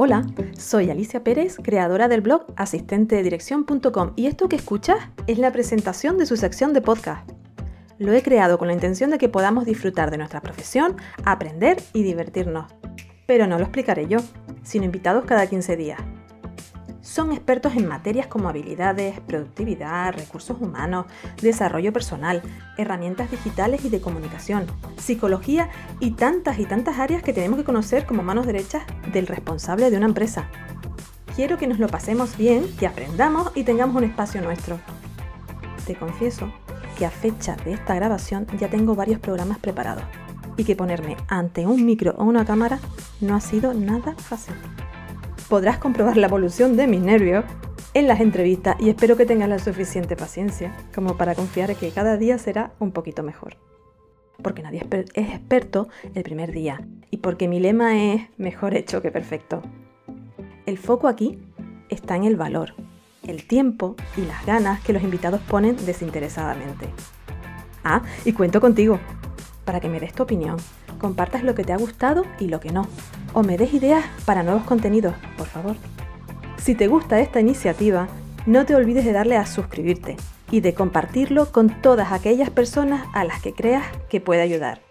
Hola, soy Alicia Pérez, creadora del blog asistentededirección.com y esto que escuchas es la presentación de su sección de podcast. Lo he creado con la intención de que podamos disfrutar de nuestra profesión, aprender y divertirnos. Pero no lo explicaré yo, sino invitados cada 15 días. Son expertos en materias como habilidades, productividad, recursos humanos, desarrollo personal, herramientas digitales y de comunicación, psicología y tantas y tantas áreas que tenemos que conocer como manos derechas del responsable de una empresa. Quiero que nos lo pasemos bien, que aprendamos y tengamos un espacio nuestro. Te confieso que a fecha de esta grabación ya tengo varios programas preparados y que ponerme ante un micro o una cámara no ha sido nada fácil podrás comprobar la evolución de mis nervios en las entrevistas y espero que tengas la suficiente paciencia como para confiar en que cada día será un poquito mejor. Porque nadie es experto el primer día y porque mi lema es mejor hecho que perfecto. El foco aquí está en el valor, el tiempo y las ganas que los invitados ponen desinteresadamente. Ah, y cuento contigo para que me des tu opinión, compartas lo que te ha gustado y lo que no, o me des ideas para nuevos contenidos, por favor. Si te gusta esta iniciativa, no te olvides de darle a suscribirte y de compartirlo con todas aquellas personas a las que creas que puede ayudar.